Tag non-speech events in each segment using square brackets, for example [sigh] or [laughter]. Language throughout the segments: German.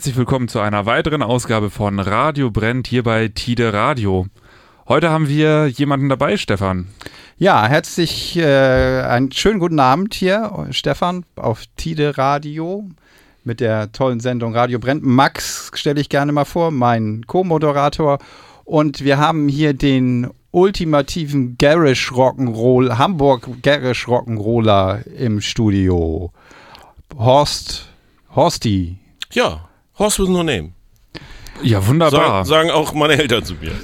herzlich willkommen zu einer weiteren Ausgabe von Radio Brennt hier bei Tide Radio. Heute haben wir jemanden dabei, Stefan. Ja, herzlich äh, einen schönen guten Abend hier, Stefan, auf Tide Radio mit der tollen Sendung Radio Brennt. Max stelle ich gerne mal vor, mein Co-Moderator. Und wir haben hier den ultimativen Garage Rock'n'Roll, Hamburg Garage Rock'n'Roller im Studio. Horst, Horsti. Ja, Horst with no name. Ja, wunderbar. Sagen, sagen auch meine Eltern zu mir. [laughs]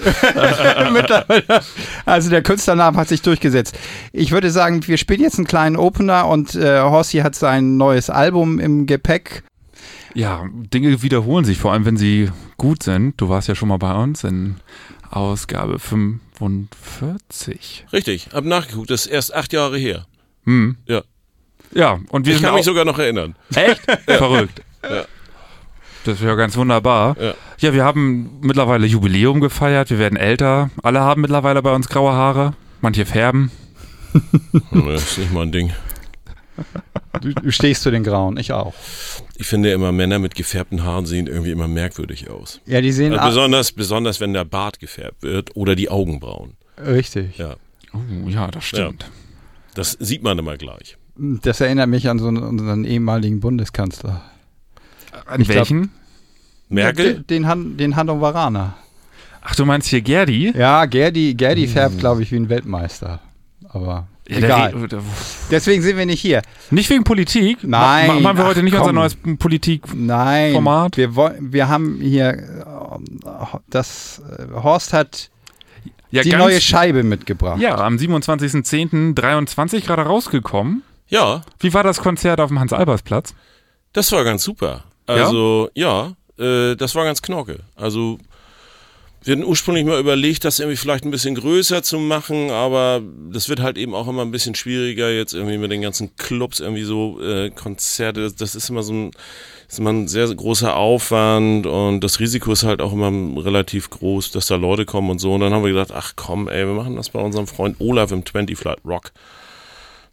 Also der Künstlername hat sich durchgesetzt. Ich würde sagen, wir spielen jetzt einen kleinen Opener und äh, Horsti hat sein neues Album im Gepäck. Ja, Dinge wiederholen sich, vor allem wenn sie gut sind. Du warst ja schon mal bei uns in Ausgabe 45. Richtig, hab nachgeguckt, das ist erst acht Jahre her. Hm. Ja. Ja, und wir Ich sind kann mich sogar noch erinnern. echt verrückt. Ja. Das ist ja ganz wunderbar. Ja. Ja, wir haben mittlerweile Jubiläum gefeiert, wir werden älter. Alle haben mittlerweile bei uns graue Haare, manche färben. Nee, ist nicht mein Ding. Du, du stehst zu den Grauen, ich auch. Ich finde immer, Männer mit gefärbten Haaren sehen irgendwie immer merkwürdig aus. Ja, die sehen Also besonders, besonders, wenn der Bart gefärbt wird oder die Augenbrauen. richtig. Ja, Oh, ja, das stimmt. das sieht man immer gleich. Das erinnert mich an so einen, unseren ehemaligen Bundeskanzler. An Ich glaub- welchen? Merkel? Den, den, Han, den Hannoveraner. Ach, du meinst hier Gerdi? Ja, Gerdi, Gerdi färbt, glaube ich, wie ein Weltmeister. Aber Ja, egal. der, der, Deswegen sind wir nicht hier. nicht wegen Politik? Nein, Ma machen wir heute nicht unser komm. neues Politik. Nein. Format? Wir, wollen, wir haben hier, äh, das, äh, Horst hat Ja, die neue Scheibe mitgebracht. Ja, am 27.10.23 gerade rausgekommen. Ja, Wie war das Konzert auf dem Hans-Albers-Platz? das war ganz super. Also, ja, äh, das war ganz knorke. Also, wir hatten ursprünglich mal überlegt, das irgendwie vielleicht ein bisschen größer zu machen, aber das wird halt eben auch immer ein bisschen schwieriger jetzt irgendwie mit den ganzen Clubs irgendwie so äh, Konzerte. Das, das ist immer so ein, ist immer ein sehr großer Aufwand und das Risiko ist halt auch immer relativ groß, dass da Leute kommen und so. Und dann haben wir gedacht, ach komm, ey, wir machen das bei unserem Freund Olaf im 20 Flight Rock.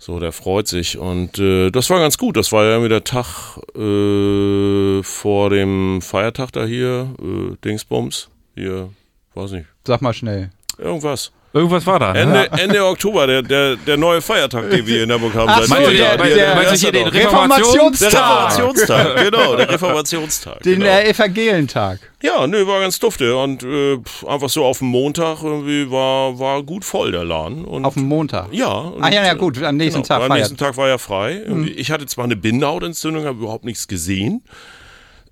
So, der freut sich. Und äh, das war ganz gut. Das war ja irgendwie der Tag äh, vor dem Feiertag da hier, äh, Dingsbums. Hier, weiß nicht. Sag mal schnell. Irgendwas. Irgendwas war da. Ne? Ende, Ende Oktober, der, der, der neue Feiertag, den wir in Hamburg haben. Ach seit so, der- der- der- ist du hier der den? Reformationstag. Der Reformationstag, genau, der [laughs] Reformationstag. Den genau. äh, Evangelentag. Ja, nö, war ganz dufte. Und äh, einfach so auf dem Montag irgendwie war, war gut voll der Laden. Und Auf dem Montag. ja. Und, Ah ja, ja äh, gut, am nächsten Genau, Tag am nächsten Tag war ja frei. Ich hatte zwar eine Bindehautentzündung, habe überhaupt nichts gesehen.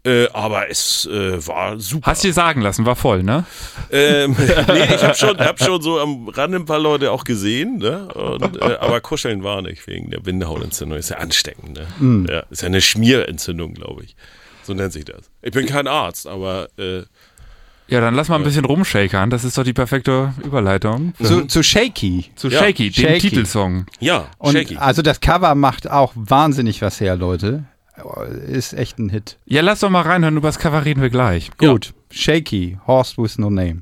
Äh, aber es äh, war super. Hast dir sagen lassen, war voll, ne? Ähm, [laughs] nee, ich habe schon, hab schon so am Rande ein paar Leute auch gesehen, ne? Und, äh, aber kuscheln war nicht wegen der Bindehautentzündung. Ist ja ansteckend, ne? Mhm. Ja, ist ja eine Schmierentzündung, glaube ich. So nennt sich das. Ich bin kein Arzt, aber äh, Ja, dann lass mal ein bisschen rumshakern. Das ist doch die perfekte Überleitung Zu, zu Shaky. zu Ja, Shaky, dem Shaky. Titelsong. ja, Und shaky. also das Cover macht auch wahnsinnig was her, Leute. Ist echt ein Hit. Ja, lass doch mal reinhören, über das Cover reden wir gleich. Ja. Gut. Shaky, Horse with no name.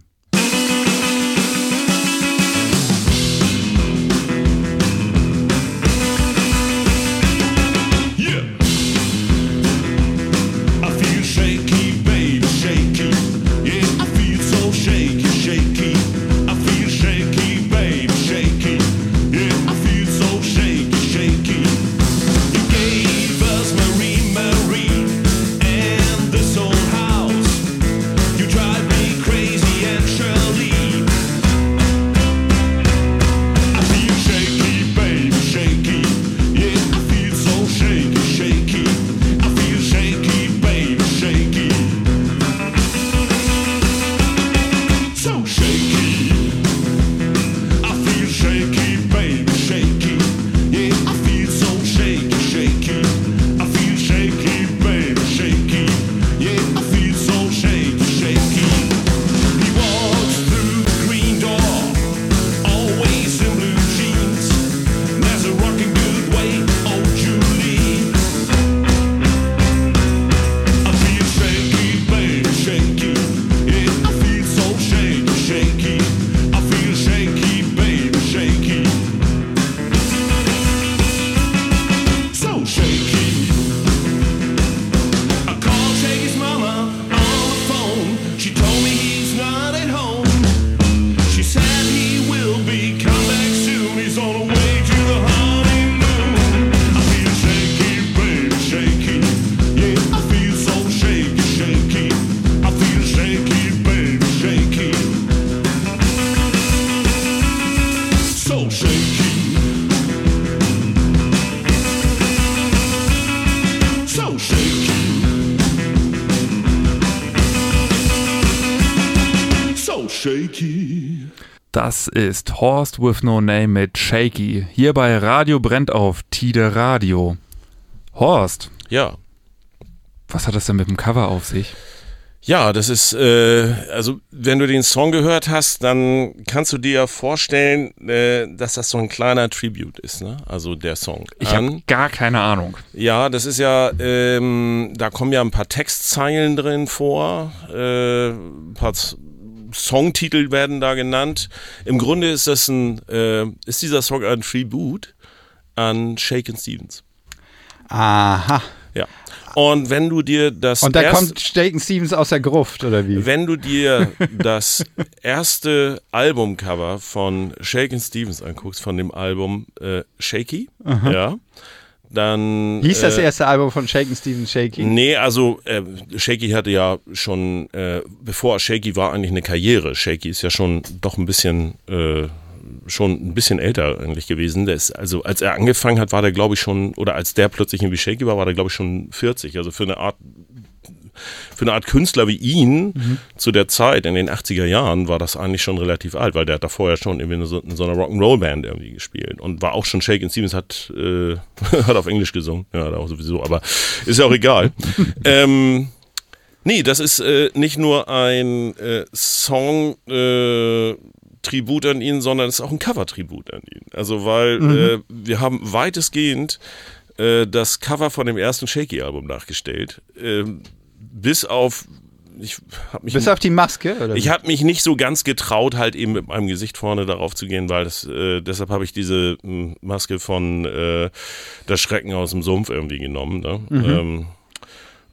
Das ist Horst with No Name mit Shaky. Hier bei Radio brennt auf Tide Radio. Horst, Ja. was hat das denn mit dem Cover auf sich? Ja, das ist, äh, also wenn du den Song gehört hast, dann kannst du dir ja vorstellen, äh, dass das so ein kleiner Tribute ist, ne? Also der Song. Ich habe gar keine Ahnung. Ja, das ist ja, ähm, da kommen ja ein paar Textzeilen drin vor, äh, ein paar Songtitel werden da genannt. Im Grunde ist das ein, äh, ist dieser Song ein Tribute an Shaken Stevens. Aha. Ja. Und wenn du dir das Und da erste- kommt Staken Stevens aus der Gruft, oder wie? wenn du dir [laughs] das erste Albumcover von Shaken Stevens anguckst, von dem Album äh, Shaky, ja, dann Hieß das äh, erste Album von Shaken Stevens Shaky? Nee, also äh, Shaky hatte ja schon, äh, bevor Shaky war eigentlich eine Karriere. Shaky ist ja schon doch ein bisschen, äh, schon ein bisschen älter eigentlich gewesen. Der ist, also als er angefangen hat, war der glaube ich schon, oder als der plötzlich irgendwie Shaky war, war der glaube ich schon 40. Also für eine Art für eine Art Künstler wie ihn zu der Zeit in den 80er Jahren war das eigentlich schon relativ alt, weil der hat da vorher schon irgendwie in so, in so einer Rock'n'Roll-Band irgendwie gespielt und war auch schon Shaken Stevens hat, äh, [laughs] hat auf Englisch gesungen, ja, hat auch sowieso, aber ist ja auch egal. [laughs] ähm, nee, das ist äh, nicht nur ein äh, Song, äh, Tribut an ihn, sondern es ist auch ein Cover-Tribut an ihn. Also, weil äh, wir haben weitestgehend äh, das Cover von dem ersten Shaky-Album nachgestellt. Ähm, bis auf, ich habe mich, Bis auf die Maske, oder? ich habe mich nicht so ganz getraut, halt eben mit meinem Gesicht vorne darauf zu gehen, weil das, äh, deshalb habe ich diese m, Maske von äh, Das Schrecken aus dem Sumpf irgendwie genommen. Ne? Ähm,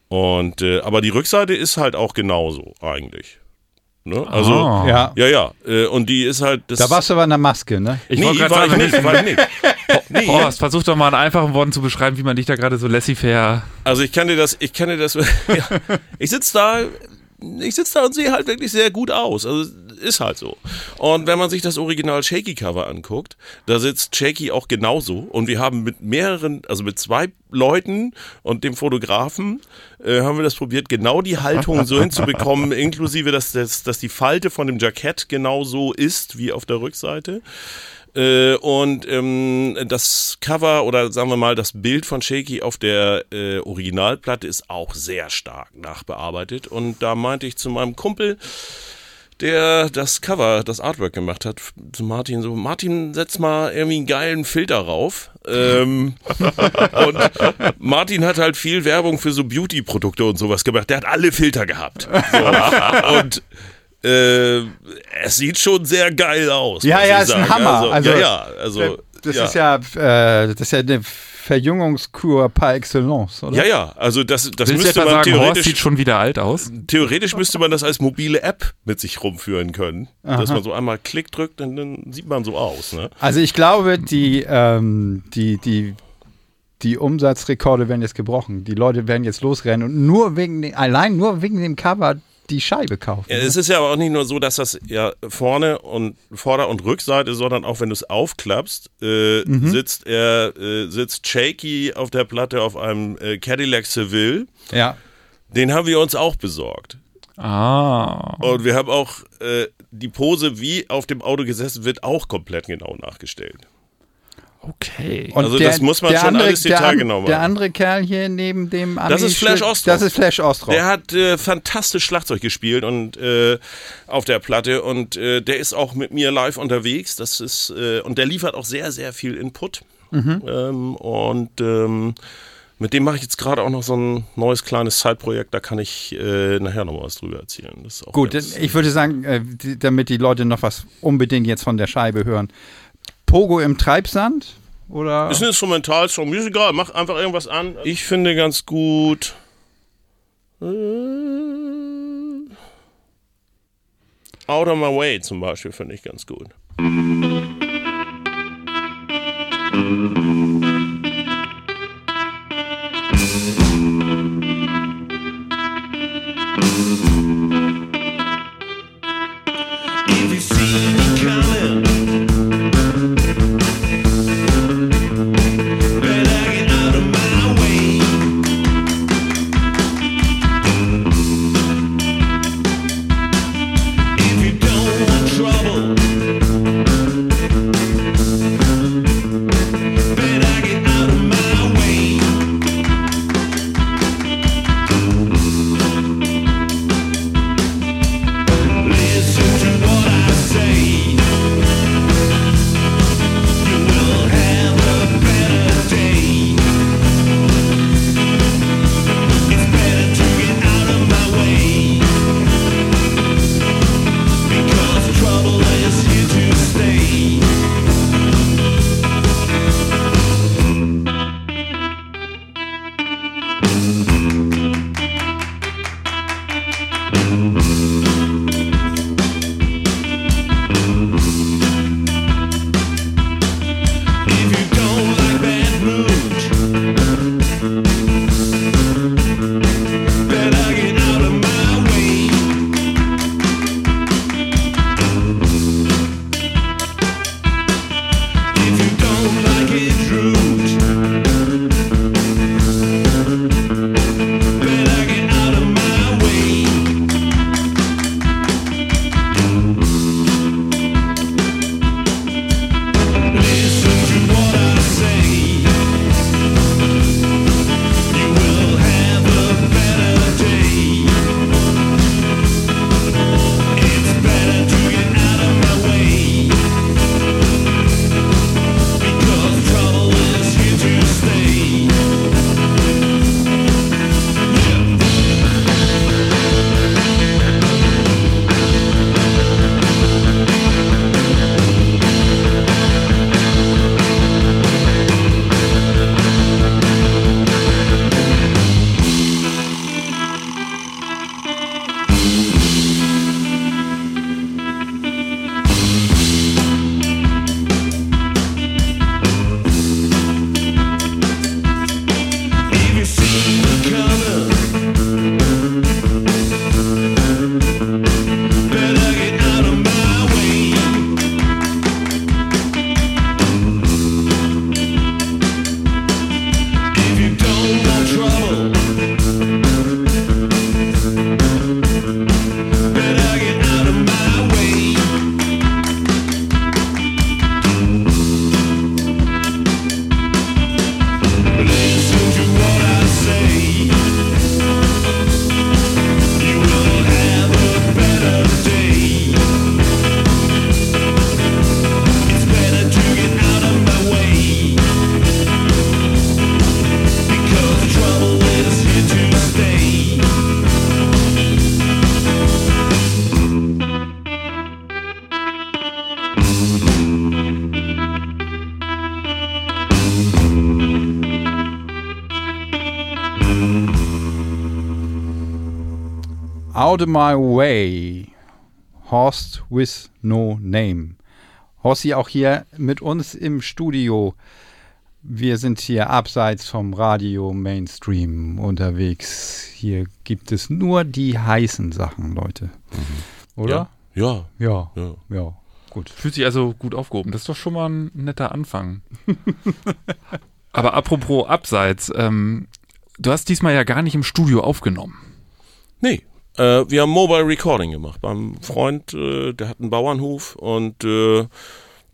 und äh, aber die Rückseite ist halt auch genauso eigentlich. Ne? Also Ah. ja. ja, ja. Äh, und die ist halt. Das, Da warst du aber in der Maske, ne? Ich nee, wollte gerade sagen, ich nicht, war ich nicht. Nee, Horst, versuch doch mal in einfachen Worten zu beschreiben, wie man dich da gerade so laissez-faire. Also ich kann dir das, ich kann dir das, [laughs] ja, ich sitze da, ich sitze da und sehe halt wirklich sehr gut aus. Also ist halt so. Und wenn man sich das Original Shaky Cover anguckt, da sitzt Shaky auch genauso. Und wir haben mit mehreren, also mit zwei Leuten und dem Fotografen, äh, haben wir das probiert, genau die Haltung so hinzubekommen, [laughs] inklusive, dass, das, dass die Falte von dem Jackett genauso ist wie auf der Rückseite. Äh, und ähm, das Cover oder sagen wir mal das Bild von Shaky auf der äh, Originalplatte ist auch sehr stark nachbearbeitet. Und da meinte ich zu meinem Kumpel, der das Cover, das Artwork gemacht hat, zu Martin so, Martin, setz mal irgendwie einen geilen Filter rauf. Ähm, [laughs] und Martin hat halt viel Werbung für so Beauty-Produkte und sowas gemacht. Der hat alle Filter gehabt. So. und äh, es sieht schon sehr geil aus. Ja, ja, ist ein sagen. Hammer. Also, Also, ja, ja, also. Das ja. ist ja, äh, das ist ja eine Verjüngungskur par excellence, oder? Ja, ja, also das, das Willst müsste man sagen, Horst theoretisch, sieht schon wieder alt aus? theoretisch müsste man das als mobile App mit sich rumführen können. Dass man so einmal Klick drückt und dann sieht man so aus. Ne? Also ich glaube, die, ähm, die, die, die Umsatzrekorde werden jetzt gebrochen. Die Leute werden jetzt losrennen und nur wegen, allein nur wegen dem Cover die Scheibe kaufen. Ja, es ist ja aber auch nicht nur so, dass das ja vorne und Vorder- und Rückseite, sondern auch wenn du es aufklappst, äh, sitzt er, äh, sitzt Shaky auf der Platte auf einem äh, Cadillac Seville. Ja. Den haben wir uns auch besorgt. Ah. Und wir haben auch äh, die Pose, wie auf dem Auto gesessen wird, auch komplett genau nachgestellt. Okay. Und Also das muss man der schon andere, alles der, detailgenau Der machen. andere Kerl hier neben dem Das ist Flash Ami- Ostrov. Das ist Flash Ostrov. Der hat äh, fantastisch Schlagzeug gespielt und äh, auf der Platte und äh, der ist auch mit mir live unterwegs. Das ist äh, und der liefert auch sehr sehr viel Input ähm, und ähm, mit dem mache ich jetzt gerade auch noch so ein neues kleines Zeitprojekt. Da kann ich äh, nachher noch mal was drüber erzählen. Das ist auch Gut, ich würde sagen, äh, die, damit die Leute noch was unbedingt jetzt von der Scheibe hören. Pogo im Treibsand? Oder? Ist ein Instrumentalsong, mir ist egal, mach einfach irgendwas an. Ich finde ganz gut. Out of My Way zum Beispiel finde ich ganz gut. Out of My Way. Horst with No Name. Horsti auch hier mit uns im Studio. Wir sind hier abseits vom Radio Mainstream unterwegs. Hier gibt es nur die heißen Sachen, Leute. Oder? Ja, Ja. ja. Ja. Gut. Fühlt sich also gut aufgehoben. Das ist doch schon mal ein netter Anfang. [laughs] Aber apropos Abseits, ähm, du hast diesmal ja gar nicht im Studio aufgenommen. Nee. Äh, wir haben Mobile Recording gemacht beim Freund, äh, der hat einen Bauernhof und äh,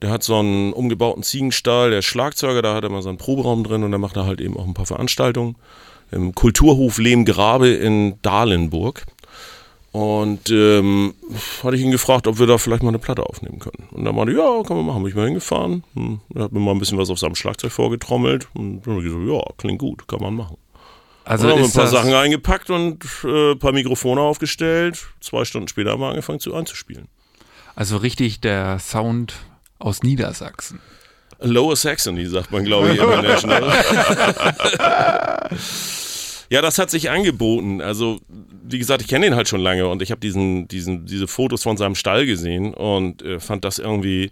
der hat so einen umgebauten Ziegenstall, der ist Schlagzeuger, da hat er mal so einen Proberaum drin und da macht er halt eben auch ein paar Veranstaltungen im Kulturhof Lehmgrabe in Dahlenburg. Und ähm, hatte ich ihn gefragt, ob wir da vielleicht mal eine Platte aufnehmen können. Und dann meinte, ja, kann man machen. Bin ich mal hingefahren. Hm, er hat mir mal ein bisschen was auf seinem Schlagzeug vorgetrommelt. Und dann habe ich gesagt, ja, klingt gut, kann man machen. Also haben wir ein paar Sachen eingepackt und äh, ein paar Mikrofone aufgestellt. Zwei Stunden später haben wir angefangen zu einzuspielen. also richtig der Sound aus Niedersachsen. Lower Saxony, sagt man, glaube ich, international. ja, das hat sich angeboten. Also, wie gesagt, ich kenne ihn halt schon lange und ich habe diesen, diesen, diese Fotos von seinem Stall gesehen und äh, fand das irgendwie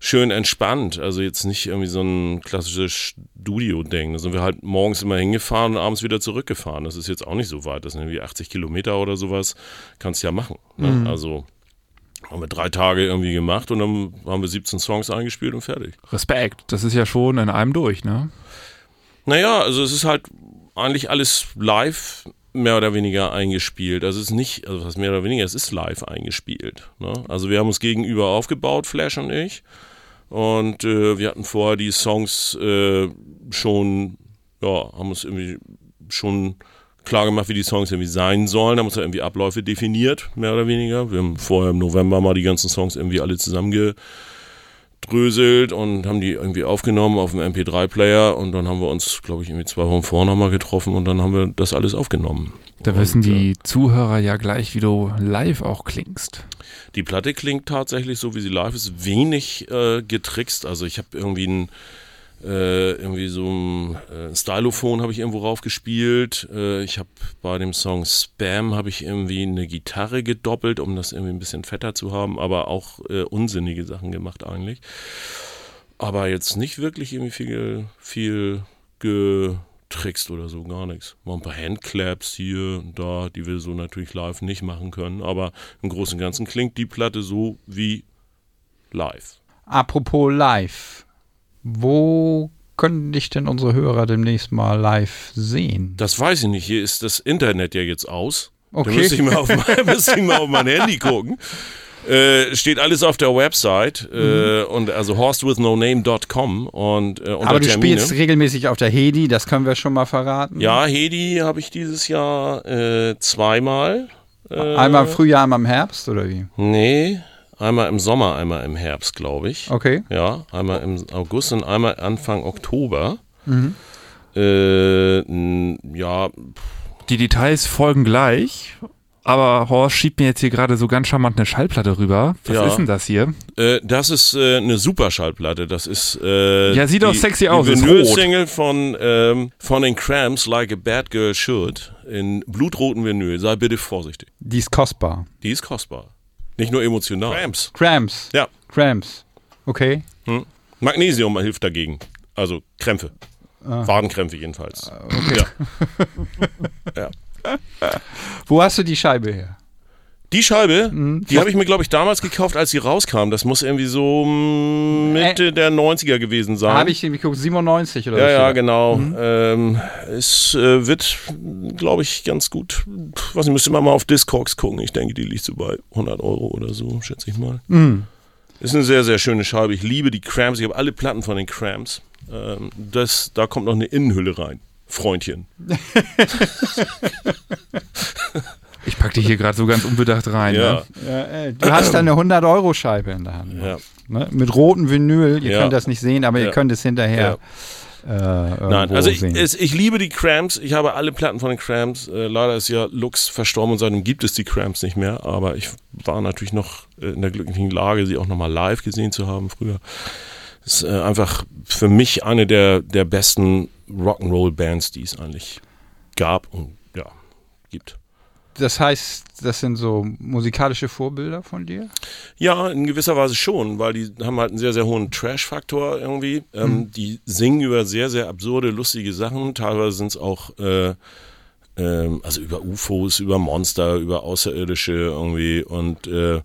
schön entspannt. Also jetzt nicht irgendwie so ein klassisches Studio-Ding. Da sind wir halt morgens immer hingefahren und abends wieder zurückgefahren. Das ist jetzt auch nicht so weit. Das sind irgendwie 80 Kilometer oder sowas. Kannst ja machen. Ne? Also haben wir drei Tage irgendwie gemacht und dann haben wir 17 Songs eingespielt und fertig. Respekt, das ist ja schon in einem durch, ne? Naja, also es ist halt eigentlich alles live mehr oder weniger eingespielt. Also es ist nicht, also was mehr oder weniger, es ist live eingespielt. Ne? Also wir haben uns gegenüber aufgebaut, Flash und ich. Und äh, wir hatten vorher die Songs äh, schon, ja, haben uns irgendwie schon klar gemacht, wie die Songs irgendwie sein sollen, haben uns da irgendwie Abläufe definiert, mehr oder weniger. Wir haben vorher im November mal die ganzen Songs irgendwie alle zusammengedröselt und haben die irgendwie aufgenommen auf dem MP3-Player und dann haben wir uns, glaube ich, irgendwie zwei Wochen vorher nochmal getroffen und dann haben wir das alles aufgenommen. Da wissen Und, die Zuhörer ja gleich, wie du live auch klingst. Die Platte klingt tatsächlich so, wie sie live ist, wenig äh, getrickst. Also ich habe irgendwie ein äh, irgendwie so ein äh, Stylophon habe ich irgendwo raufgespielt. Äh, ich habe bei dem Song Spam habe ich irgendwie eine Gitarre gedoppelt, um das irgendwie ein bisschen fetter zu haben, aber auch äh, unsinnige Sachen gemacht eigentlich. Aber jetzt nicht wirklich irgendwie viel, viel getrickst oder so, gar nichts. Mal ein paar Handclaps hier und da, die wir so natürlich live nicht machen können. Aber im Großen und Ganzen klingt die Platte so wie live. Apropos live. Wo können dich denn unsere Hörer demnächst mal live sehen? Das weiß ich nicht. Hier ist das Internet ja jetzt aus. Okay. Da müsste ich mal auf mein, [laughs] müsste ich mal auf mein Handy gucken. Äh, steht alles auf der Website äh, und also horstwithnoname.com und äh, Aber du Termine. spielst regelmäßig auf der Hedi, das können wir schon mal verraten. ja, Hedi habe ich dieses Jahr äh, zweimal. Äh, Einmal im Frühjahr, einmal im Herbst oder wie? Nee, einmal im Sommer, einmal im Herbst, glaube ich. Okay. Ja, einmal im August und einmal Anfang Oktober. Mhm. Äh, ja, Die Details folgen gleich, aber Horst schiebt mir jetzt hier gerade so ganz charmant eine Schallplatte rüber. Was Ja. ist denn das hier? Äh, das ist äh, eine super Schallplatte. Das ist äh, Ja, sieht doch sexy aus, Die ist Vinyl-Single von ähm, von den Cramps, Like a Bad Girl Should, in blutroten Vinyl. Sei bitte vorsichtig. Die ist kostbar. Die ist kostbar, nicht nur emotional. Cramps. Cramps. Ja, Cramps. Okay. hm. Magnesium hilft dagegen. Also Krämpfe, Ah. Wadenkrämpfe jedenfalls. Ja. [laughs] ja. Wo hast du die Scheibe her? Die Scheibe, Mhm. die habe ich mir, glaube ich, damals gekauft, als sie rauskam. Das muss irgendwie so mm, Mitte der 90er gewesen sein. Habe ich geguckt, 97 oder Ja, was ja, da? genau. Ähm, es äh, wird, glaube ich, ganz gut. Was ich müsste man mal auf Discogs gucken. Ich denke, die liegt so bei 100 Euro oder so, schätze ich mal. Mhm. Ist eine sehr, sehr schöne Scheibe. Ich liebe die Cramps. Ich habe alle Platten von den Cramps. Ähm, das, da kommt noch eine Innenhülle rein. Freundchen. [laughs] [laughs] Ich pack dich hier gerade so ganz unbedacht rein. Ja, Ne? Ja, du hast da eine 100-Euro-Scheibe in der Hand. ja. Ne? Mit rotem Vinyl. Ihr Ja. könnt das nicht sehen, aber ihr könnt es hinterher äh, Nein, also ich, es, ich liebe die Cramps. Ich habe alle Platten von den Cramps. Äh, leider ist ja Lux verstorben und seitdem gibt es die Cramps nicht mehr. Aber ich war natürlich noch äh, in der glücklichen Lage, sie auch nochmal live gesehen zu haben früher. ist äh, einfach für mich eine der, der besten Rock'n'Roll-Bands, die es eigentlich gab und ja, gibt. Das heißt, das sind so musikalische Vorbilder von dir? Ja, in gewisser Weise schon, weil die haben halt einen sehr, sehr hohen Trash-Faktor irgendwie. Ähm, Die singen über sehr, sehr absurde, lustige Sachen. Teilweise sind es auch, äh, ähm, also über UFOs, über Monster, über Außerirdische irgendwie und äh,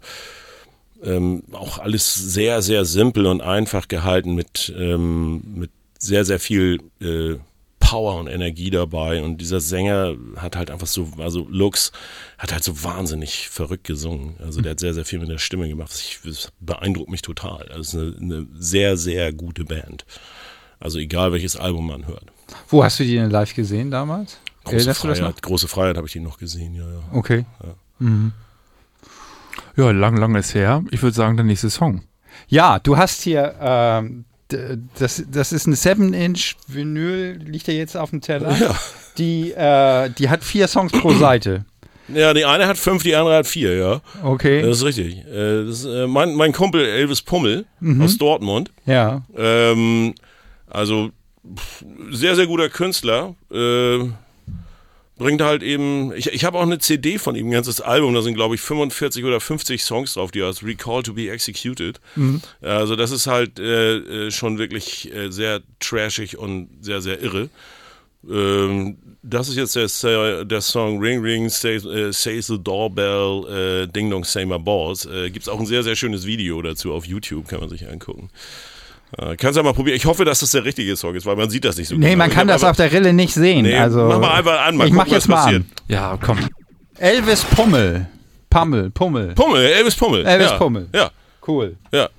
ähm, auch alles sehr, sehr simpel und einfach gehalten mit, ähm, mit sehr, sehr viel äh, Power und Energie dabei. Und dieser Sänger hat halt einfach so, also Lux hat halt so wahnsinnig verrückt gesungen. Also der hat sehr, sehr viel mit der Stimme gemacht. Das, ich, das beeindruckt mich total. Also es ist eine, eine sehr, sehr gute Band. Also egal welches Album man hört. Wo hast du die denn live gesehen damals? Große Erinnerst das? Freiheit, große Freiheit habe ich die noch gesehen, ja, ja. Okay. Ja, lang, lang ist her. Ich würde sagen, der nächste Song. Ja, du hast hier, ähm, das, das ist ein 7-Inch-Vinyl, liegt ja jetzt auf dem Teller. Ja. Die, äh, die hat vier Songs pro Seite. Ja, die eine hat fünf, die andere hat vier, ja. Okay. Das ist richtig. Äh, Das ist, äh, mein, mein Kumpel Elvis Pummel aus Dortmund. ja. Ähm, also sehr, sehr guter Künstler. Äh, bringt halt eben, ich, ich habe auch eine CD von ihm, ein ganzes Album, da sind glaube ich 45 oder 50 Songs drauf, die heißt Recall to be Executed. Also das ist halt äh, äh, schon wirklich äh, sehr trashig und sehr, sehr irre. Ähm, das ist jetzt der, der Song Ring Ring Says, äh, says the Doorbell äh, Ding Dong Say My Balls. Äh, Gibt es auch ein sehr, sehr schönes Video dazu auf YouTube, kann man sich angucken. Äh, kannst ja mal probieren. Ich hoffe, dass das der richtige Song ist, weil man sieht das nicht so Nee, genau. man kann das auf der Rille nicht sehen. Nee, also, mach mal einfach an, mal ich gucken, mach jetzt was mal passiert. an. Ja, komm. Elvis Pummel. Pummel, Pummel. Pummel, Elvis Pummel. Elvis ja. Pummel. Ja, Cool. ja.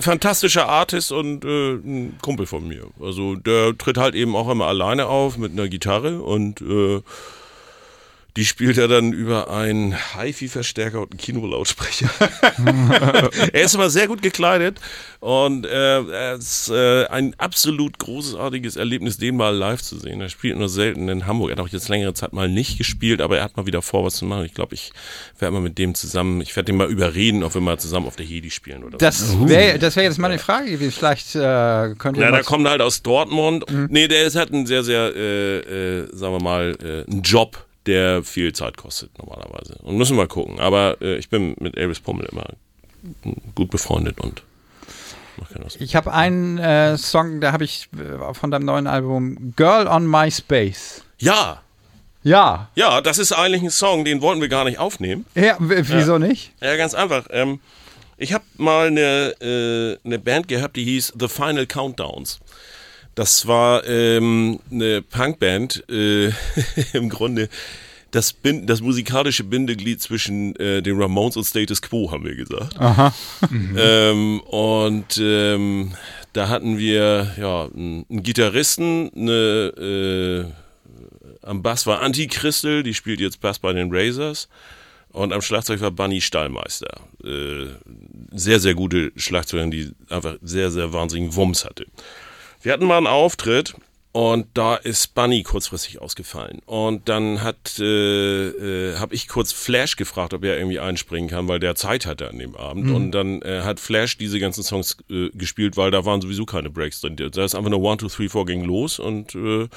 Fantastischer Artist und äh, ein Kumpel von mir. Also der tritt halt eben auch immer alleine auf mit einer Gitarre und äh, die spielt er dann über einen HiFi-Verstärker und einen Kinolautsprecher. [laughs] er ist immer sehr gut gekleidet und äh, es ist äh, ein absolut großartiges Erlebnis, den mal live zu sehen. Er spielt nur selten in Hamburg. Er hat auch jetzt längere Zeit mal nicht gespielt, aber er hat mal wieder vor, was zu machen. Ich glaube, ich werde mal mit dem zusammen, ich werde den mal überreden, ob wir mal zusammen auf der Hedi spielen oder so. Das wäre das wär jetzt mal eine Frage gewesen. Vielleicht äh, könnt ihr Ja, der kommt halt aus Dortmund. Nee, der ist halt ein sehr, sehr, äh, äh, sagen wir mal, äh, ein Job, der viel Zeit kostet normalerweise. Und müssen wir mal gucken. Aber äh, ich bin mit Elvis Pommel immer gut befreundet und. Ich habe einen äh, Song, da habe ich äh, von deinem neuen Album Girl on MySpace. Ja, Ja. ja, das ist eigentlich ein Song, den wollten wir gar nicht aufnehmen. Ja, wieso nicht? Ja, ganz einfach. Ähm, ich habe mal eine, äh, eine Band gehabt, die hieß The Final Countdowns. Das war ähm, eine Punkband, äh, [laughs] im Grunde das, Bin das musikalische Bindeglied zwischen äh, den Ramones und Status Quo, haben wir gesagt. Aha. Ähm, und ähm, da hatten wir ja einen, Gitarristen, eine, äh, am Bass war Antichrystal, die spielt jetzt Bass bei den Razors. Und am Schlagzeug war Bunny Stallmeister. Äh, sehr, sehr gute Schlagzeugerin, die einfach sehr, sehr wahnsinnigen Wumms hatte. Wir hatten mal einen Auftritt und da ist Bunny kurzfristig ausgefallen. Und dann hat äh, äh, habe ich kurz Flash gefragt, ob er irgendwie einspringen kann, weil der Zeit hatte an dem Abend. Und dann äh, hat Flash diese ganzen Songs äh, gespielt, weil da waren sowieso keine Breaks drin. Da ist einfach nur One, Two, Three, Four ging los und äh,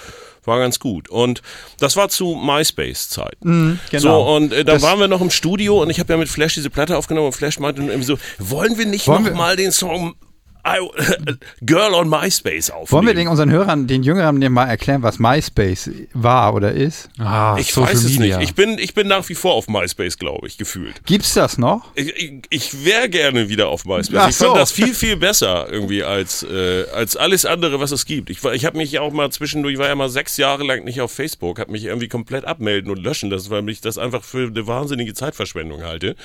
war ganz gut. Und das war zu MySpace-Zeiten. genau. So, und äh, da Das- waren wir noch im Studio und ich habe ja mit Flash diese Platte aufgenommen und Flash meinte irgendwie so, wollen wir nicht Wollen noch wir- mal den Song [laughs] Girl on MySpace aufnehmen? Wollen wir den unseren Hörern, den Jüngeren, dir mal erklären, was MySpace war oder ist? Ah, ich Social weiß es Media. nicht. Ich bin, ich bin nach wie vor auf MySpace, glaube ich, gefühlt. Gibt's das noch? Ich, ich, ich wäre gerne wieder auf MySpace. Ach ich fand so. das viel, viel besser irgendwie als, äh, als alles andere, was es gibt. Ich, war- ich habe mich ja auch mal zwischendurch, ich war ja mal sechs Jahre lang nicht auf Facebook, habe mich irgendwie komplett abmelden und löschen lassen, weil ich das einfach für eine wahnsinnige Zeitverschwendung halte.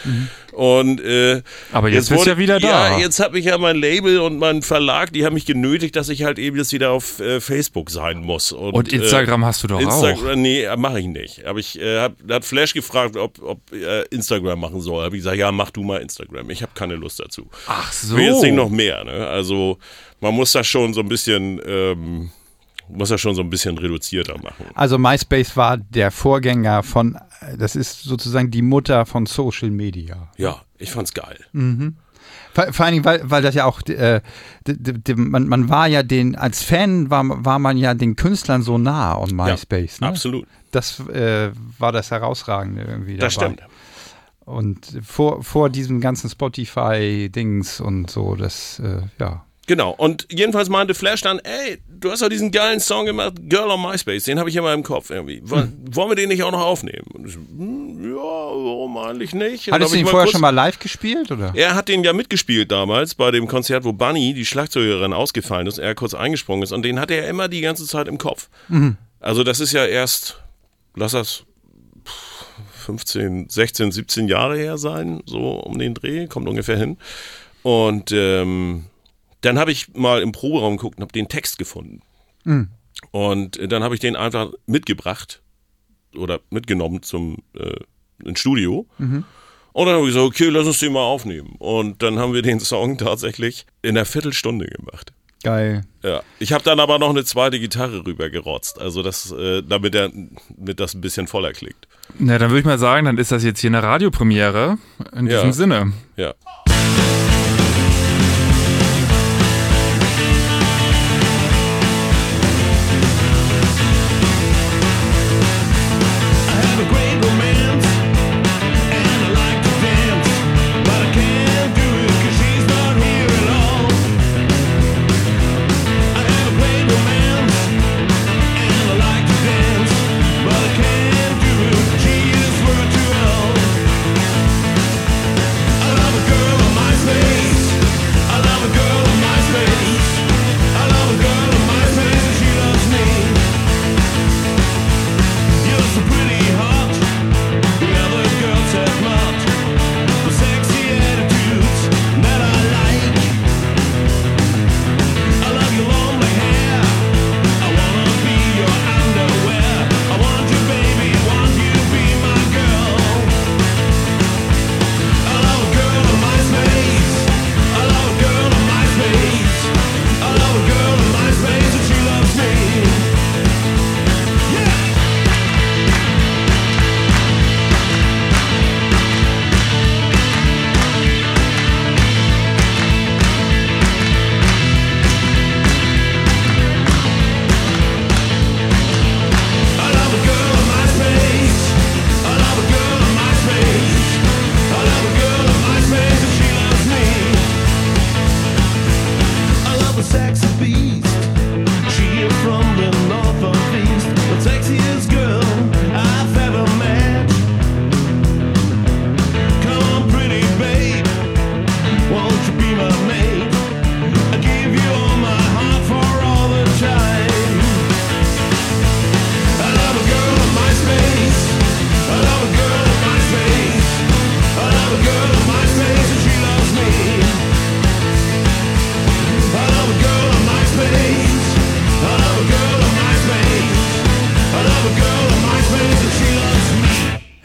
Und äh, Mhm. Aber jetzt bist du ja wieder da. Ja, jetzt habe ich ja mein Label und mein Verlag, die haben mich genötigt, dass ich halt eben jetzt wieder auf äh, Facebook sein muss. Und, Und Instagram äh, hast du doch auch. Instagram, nee, mache ich nicht. Aber ich äh, hab, da hat Flash gefragt, ob, ob äh, Instagram machen soll. Habe ich gesagt, ja, mach du mal Instagram. Ich habe keine Lust dazu. Ach so. Ich will jetzt nicht noch mehr. Ne? Also man muss das schon so ein bisschen, ähm, muss das schon so ein bisschen reduzierter machen. Also MySpace war der Vorgänger von, das ist sozusagen die Mutter von Social Media. Ja, ich fand's geil. Vor, vor allen Dingen, weil, weil das ja auch, äh, man, man war ja den, als Fan war, war man ja den Künstlern so nah on MySpace. ne? Absolut. Das äh, war das Herausragende irgendwie. Das dabei. stimmt. Und vor, vor diesem ganzen Spotify-Dings und so, das, äh, ja. Genau. Und jedenfalls meinte Flash dann, ey, du hast doch diesen geilen Song gemacht, Girl on MySpace, den habe ich immer im Kopf irgendwie. Hm. Wollen wir den nicht auch noch aufnehmen? Ich, hm, ja, warum eigentlich nicht? Hattest du ihn vorher kurz- schon mal live gespielt, oder? Er hat den ja mitgespielt damals bei dem Konzert, wo Bunny, die Schlagzeugerin, ausgefallen ist, er kurz eingesprungen ist und den hatte er immer die ganze Zeit im Kopf. Also das ist ja erst, lass das pff, 15, 16, 17 Jahre her sein, so um den Dreh, kommt ungefähr hin. Und ähm, dann habe ich mal im Proberaum geguckt und habe den Text gefunden. Und äh, dann habe ich den einfach mitgebracht oder mitgenommen zum äh, ins Studio. Und dann habe ich gesagt, okay, lass uns den mal aufnehmen. Und dann haben wir den Song tatsächlich in einer Viertelstunde gemacht. Geil. Ja, ich habe dann aber noch eine zweite Gitarre rübergerotzt, also das, äh, damit, der, damit das ein bisschen voller klingt. Na, dann würde ich mal sagen, dann ist das jetzt hier eine Radiopremiere. In Ja. diesem Sinne. Ja.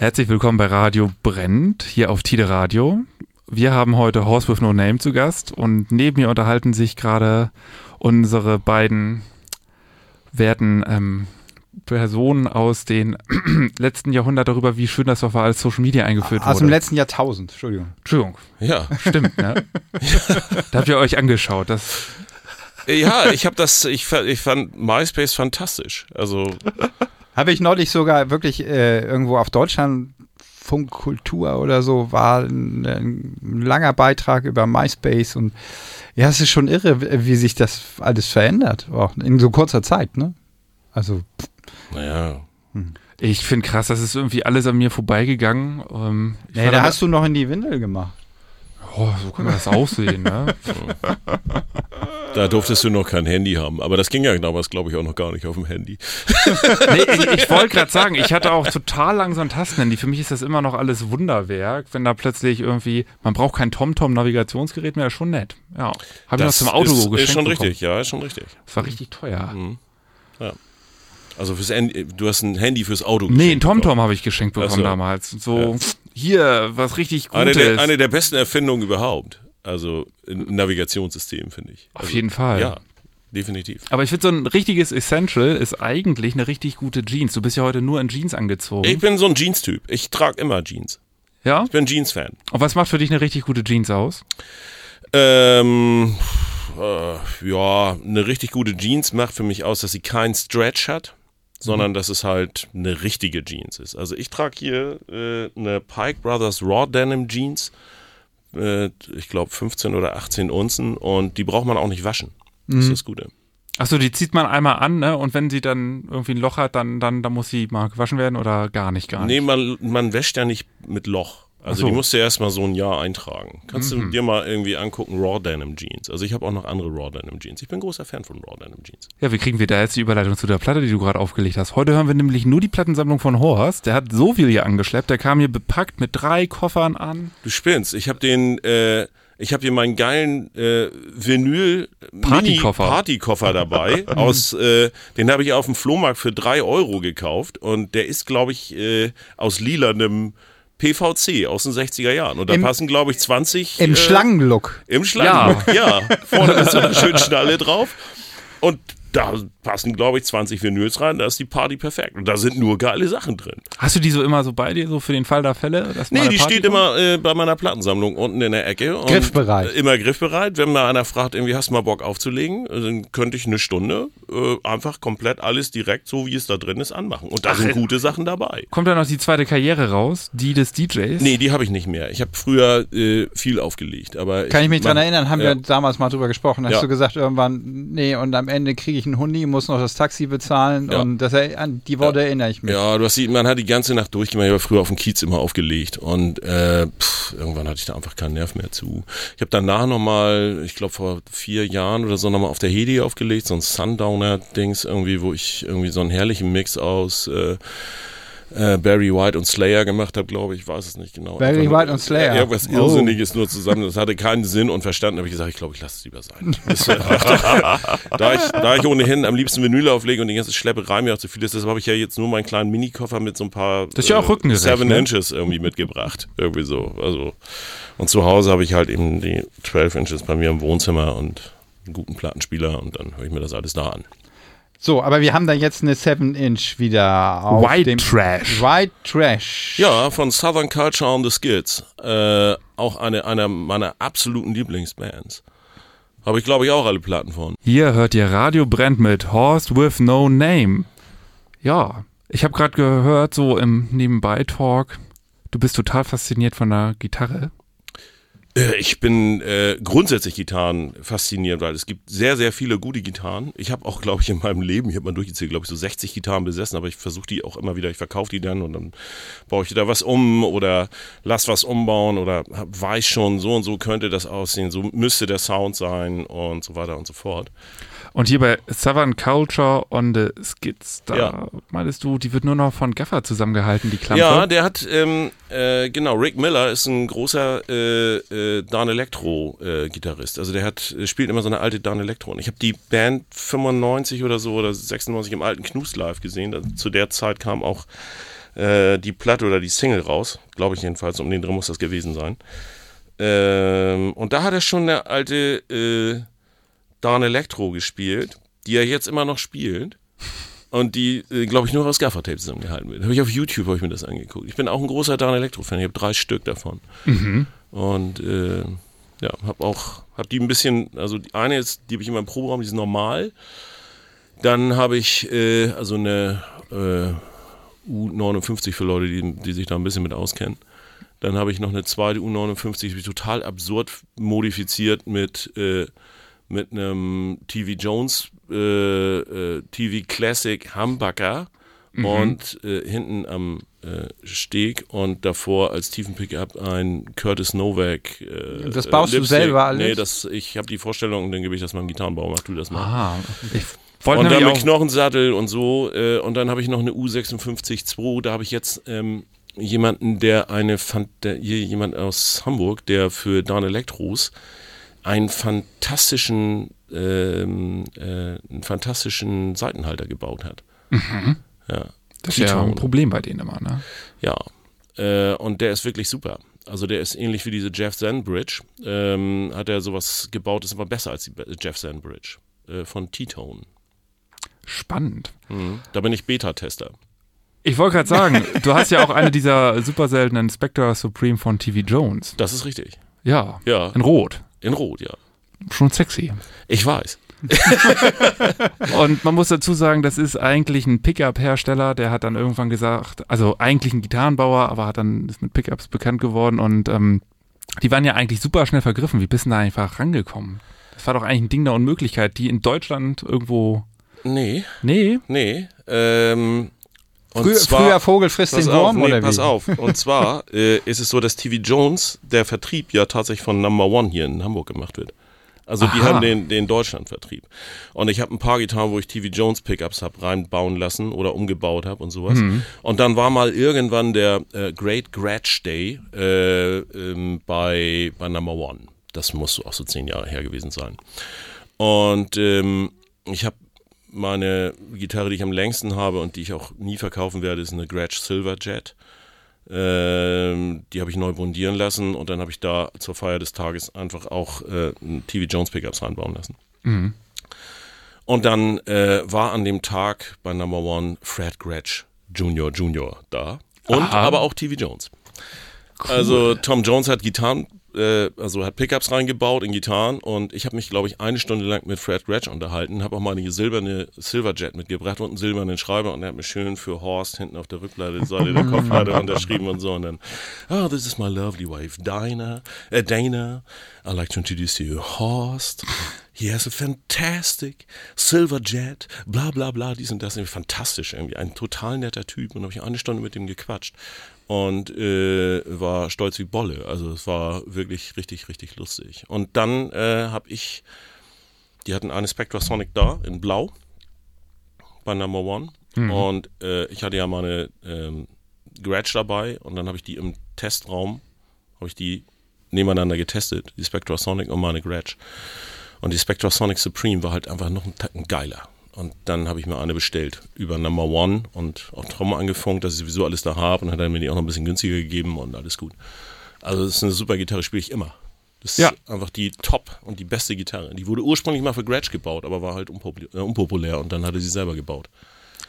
Herzlich willkommen bei Radio Brennt, hier auf Tide Radio. Wir haben heute Horse with No Name zu Gast und neben mir unterhalten sich gerade unsere beiden werten ähm, Personen aus den [clears throat] letzten Jahrhundert darüber, wie schön das doch war, als Social Media eingeführt Aus dem wurde. letzten Jahrtausend, Entschuldigung. Entschuldigung, Ja, stimmt, ne? [laughs] da habt ihr euch angeschaut. Das, ja ich habe das, ich, ich fand MySpace fantastisch. Also, Habe ich neulich sogar wirklich äh, irgendwo auf Deutschland Funkkultur oder so war ein, ein langer Beitrag über MySpace und ja, es ist schon irre, wie sich das alles verändert, auch in so kurzer Zeit, ne? Also naja. ich finde krass, das ist irgendwie alles an mir vorbeigegangen. Ähm, war da hast du noch in die Windel gemacht. oh, so kann das aussehen, ne? [laughs] [laughs] Da durftest du noch kein Handy haben. Aber das ging ja damals, glaube ich, auch noch gar nicht auf dem Handy. Nee, ich, [laughs] ich wollte gerade sagen, ich hatte auch total langsam Tastenhandy. Für mich ist das immer noch alles Wunderwerk, wenn da plötzlich irgendwie, man braucht kein TomTom-Navigationsgerät mehr, ist schon nett. Ja, habe ich noch zum Auto ist, geschenkt ist schon bekommen. richtig, ja, ist schon richtig. Das war richtig teuer. Also fürs Handy, du hast ein Handy fürs Auto Nee, ein geschenkt. TomTom habe ich geschenkt bekommen so. damals. So, hier, was richtig Eine Gutes. der, eine der besten Erfindungen überhaupt. Also ein Navigationssystem, finde ich. Auf Also, jeden Fall. Ja, definitiv. Aber ich finde, so ein richtiges Essential ist eigentlich eine richtig gute Jeans. Du bist ja heute nur in Jeans angezogen. Ich bin so ein Jeans-Typ. Ich trage immer Jeans. Ja? Ich bin Jeans-Fan. Und was macht für dich eine richtig gute Jeans aus? Ähm, äh, ja, eine richtig gute Jeans macht für mich aus, dass sie keinen Stretch hat, sondern dass es halt eine richtige Jeans ist. Also ich trage hier äh, eine Pike Brothers Raw Denim Jeans, äh, ich glaube 15 oder 18 Unzen und die braucht man auch nicht waschen. Das ist das Gute. Achso, die zieht man einmal an, ne? Und wenn sie dann irgendwie ein Loch hat, dann, dann, dann muss sie mal gewaschen werden oder gar nicht, gar Nee, nicht. man, man wäscht ja nicht mit Loch. Also so. Mhm. die musst du erstmal so ein Jahr eintragen. Kannst du dir mal irgendwie angucken, Raw Denim Jeans. Also ich habe auch noch andere Raw Denim Jeans. Ich bin großer Fan von Raw Denim Jeans. Ja, wie kriegen wir da jetzt die Überleitung zu der Platte, die du gerade aufgelegt hast? Heute hören wir nämlich nur die Plattensammlung von Horst. Der hat so viel hier angeschleppt. Der kam hier bepackt mit drei Koffern an. Du spinnst. Ich habe den, äh, ich habe hier meinen geilen äh, Vinyl Partykoffer. Partykoffer dabei. [laughs] aus, äh, den habe ich auf dem Flohmarkt für drei Euro gekauft und der ist, glaube ich, äh, aus lilanem PVC aus den 60er Jahren. Und da Im- passen, glaube ich, 20 Im äh, Schlangenlook. Im Schlangenlook, ja. Vorne ist so eine [laughs] schöne Schnalle drauf. Und da passen, glaube ich, 20 Vinyls rein. Da ist die Party perfekt. Und da sind nur geile Sachen drin. Hast du die so immer so bei dir, so für den Fall der Fälle? dass Nee, die Party steht kommt? immer äh, bei meiner Plattensammlung unten in der Ecke. Und Griffbereit. Immer griffbereit. Wenn mal einer fragt, irgendwie hast du mal Bock aufzulegen, dann könnte ich eine Stunde äh, einfach komplett alles direkt, so wie es da drin ist, anmachen. Und da sind gute Sachen dabei. Kommt dann noch die zweite Karriere raus, die des DJs? Nee, die habe ich nicht mehr. Ich habe früher äh, viel aufgelegt. Aber Kann ich mich dran mach- erinnern, haben ja. wir damals mal drüber gesprochen. Hast Ja. du gesagt irgendwann, nee, und am Ende kriege ich einen Hundi, muss noch das Taxi bezahlen Ja. und das, er- an die Worte erinnere ich mich. Ja, du hast die, man hat die ganze Nacht durchgemacht. Ich habe früher auf dem Kiez immer aufgelegt und äh, pff, irgendwann hatte ich da einfach keinen Nerv mehr zu. Ich habe danach nochmal, ich glaube vor vier Jahren oder so, nochmal auf der Hedi aufgelegt, so ein Sundowner-Dings irgendwie, wo ich irgendwie so einen herrlichen Mix aus äh, äh, Barry White und Slayer gemacht habe, glaube ich, ich weiß es nicht genau. Barry Einfach nur- White und Slayer. Ja, irgendwas Oh. Irrsinniges nur zusammen. Das hatte keinen Sinn und Verstand. Da habe ich gesagt, ich glaube, ich lasse es lieber sein. [laughs] Äh, da, ich, da ich ohnehin am liebsten Vinyl auflege und die ganze Schlepperei mir auch zu viel ist, deshalb habe ich ja jetzt nur meinen kleinen Minikoffer mit so ein paar Das ist ja auch rückengerecht, Seven ne? Inches irgendwie mitgebracht. Irgendwie so. Also, und zu Hause habe ich halt eben die 12 Inches bei mir im Wohnzimmer und einen guten Plattenspieler und dann höre ich mir das alles da an. So, aber wir haben da jetzt eine 7-Inch wieder auf White dem Trash. White Trash. Ja, von Southern Culture on the Skids. Äh, auch eine, einer meiner absoluten Lieblingsbands. Habe ich, glaube ich, auch alle Platten von. Hier hört ihr Radio Brennt mit Horst with No Name. Ja, ich habe gerade gehört, so im Nebenbei-Talk, du bist total fasziniert von der Gitarre. Äh, Ich bin äh, grundsätzlich Gitarren fasziniert, weil es gibt sehr, sehr viele gute Gitarren. Ich habe auch, glaube ich, in meinem Leben, ich habe mal durchgezählt, glaube ich, so 60 Gitarren besessen, aber ich versuche die auch immer wieder, ich verkaufe die dann und dann baue ich da was um oder lass was umbauen oder hab, weiß schon, so und so könnte das aussehen, so müsste der Sound sein und so weiter und so fort. Und hier bei Southern Culture on the Skids, da Ja. meintest du, die wird nur noch von Gaffer zusammengehalten, die Klampe. Ja, der hat, ähm, äh, genau, Rick Miller ist ein großer äh, äh, Dan Electro äh. Also der hat, äh, spielt immer so eine alte Dan Electro. Und ich habe die Band 95 oder so oder 96 im alten Knust live gesehen. Zu der Zeit kam auch äh, die Platte oder die Single raus, glaube ich jedenfalls. Um den drin muss das gewesen sein. Ähm, und da hat er schon eine alte äh, Dan Electro gespielt, die er jetzt immer noch spielt. Und die, äh, glaube ich, nur aus Gaffertape zusammengehalten wird. Habe ich auf YouTube habe ich mir das angeguckt. Ich bin auch ein großer Dan Electro-Fan. Ich habe drei Stück davon. Und äh, ja, habe auch, habe die ein bisschen, also die eine ist, die habe ich in meinem Proberaum, die ist normal. Dann habe ich äh, also eine äh, U59 für Leute, die, die sich da ein bisschen mit auskennen. Dann habe ich noch eine zweite U59, die total absurd modifiziert mit, äh, mit einem TV Jones äh, äh, TV Classic Humbucker und äh, hinten am äh, Steg und davor als tiefen Pickup ein Curtis Novak. Äh, Das baust du selber alles? Nee, das, ich habe die Vorstellung und dann gebe ich das meinem Gitarrenbauer, mach du das mal. Ah, ich Und dann mit Knochensattel und so. Äh, und dann habe ich noch eine U56-2. Da habe ich jetzt ähm, jemanden, der eine, Fan- der, jemand aus Hamburg, der für Dan Electros einen fantastischen, ähm, äh, einen fantastischen Seitenhalter gebaut hat. Ja. Mhm. das ist ja ein Problem bei denen immer, ne? Ja, äh, und der ist wirklich super. Also der ist ähnlich wie diese Jeff Zen Bridge. Ähm, hat er sowas gebaut, ist aber besser als die Jeff Zen Bridge äh, von T-Tone. Spannend. Mhm. Da bin ich Beta-Tester. Ich wollte gerade sagen, du hast ja auch eine dieser super seltenen Spectre Supreme von TV Jones. Das ist richtig. Ja, Ja, in Rot. In Rot, ja. Schon sexy. Ich weiß. [laughs] Und man muss dazu sagen, das ist eigentlich ein Pickup-Hersteller, der hat dann irgendwann gesagt, also eigentlich ein Gitarrenbauer, aber hat dann ist mit Pickups bekannt geworden und ähm, die waren ja eigentlich super schnell vergriffen. Wie bist du da einfach rangekommen? Das war doch eigentlich ein Ding der Unmöglichkeit, die in Deutschland irgendwo. Nee, Nee, nee. Ähm, Früher, zwar, früher Vogel frisst Pass den auf, Wurm, nee, oder pass wie? auf. Und zwar [laughs] äh, ist es so, dass TV Jones, der Vertrieb ja tatsächlich von Number One hier in Hamburg gemacht wird. Also die Aha. haben den, den Deutschlandvertrieb. Und ich habe ein paar Gitarren, wo ich TV Jones Pickups habe reinbauen lassen oder umgebaut habe und sowas. Und dann war mal irgendwann der äh, Great Gratch Day äh, ähm, bei, bei Number One. Das muss auch so zehn Jahre her gewesen sein. Und ähm, ich habe meine Gitarre, die ich am längsten habe und die ich auch nie verkaufen werde, ist eine Gretsch Silver Jet. Ähm, die habe ich neu bundieren lassen und dann habe ich da zur Feier des Tages einfach auch äh, ein TV Jones Pickups reinbauen lassen. Und dann äh, war an dem Tag bei Number One Fred Gretsch Junior Junior da und Aha. aber auch TV Jones. Also Tom Jones hat Gitarren, äh, also hat Pickups reingebaut in Gitarren und ich habe mich, glaube ich, eine Stunde lang mit Fred Gretsch unterhalten, habe auch mal eine silberne Silverjet mitgebracht und einen silbernen Schreiber und er hat mir schön für Horst hinten auf der Rückseite Seite der Kopfplatte [laughs] unterschrieben und so und dann, oh, this is my lovely wife Dinah, äh, Dana, I'd like to introduce you Horst. He has a fantastic silver jet, bla bla bla, dies und das. Fantastisch irgendwie. Ein total netter Typ. Und habe ich eine Stunde mit ihm gequatscht. Und äh, war stolz wie Bolle. Also es war wirklich richtig, richtig lustig. Und dann äh, habe ich, die hatten eine Spectra Sonic da in Blau bei Number One. Und äh, ich hatte ja meine ähm, Gretsch dabei und dann habe ich die im Testraum, habe ich die nebeneinander getestet, die Spectra Sonic und meine Gretsch. Und die Spectra Sonic Supreme war halt einfach noch ein Tacken geiler. Und dann habe ich mir eine bestellt über Number One und auch Trommel angefunkt, dass ich sowieso alles da habe und hat er mir die auch noch ein bisschen günstiger gegeben und alles gut. Also das ist eine super Gitarre, spiele ich immer. Das Ja. ist einfach die Top und die beste Gitarre. Die wurde ursprünglich mal für Gretsch gebaut, aber war halt unpopulär, äh, unpopulär und dann hat er sie selber gebaut.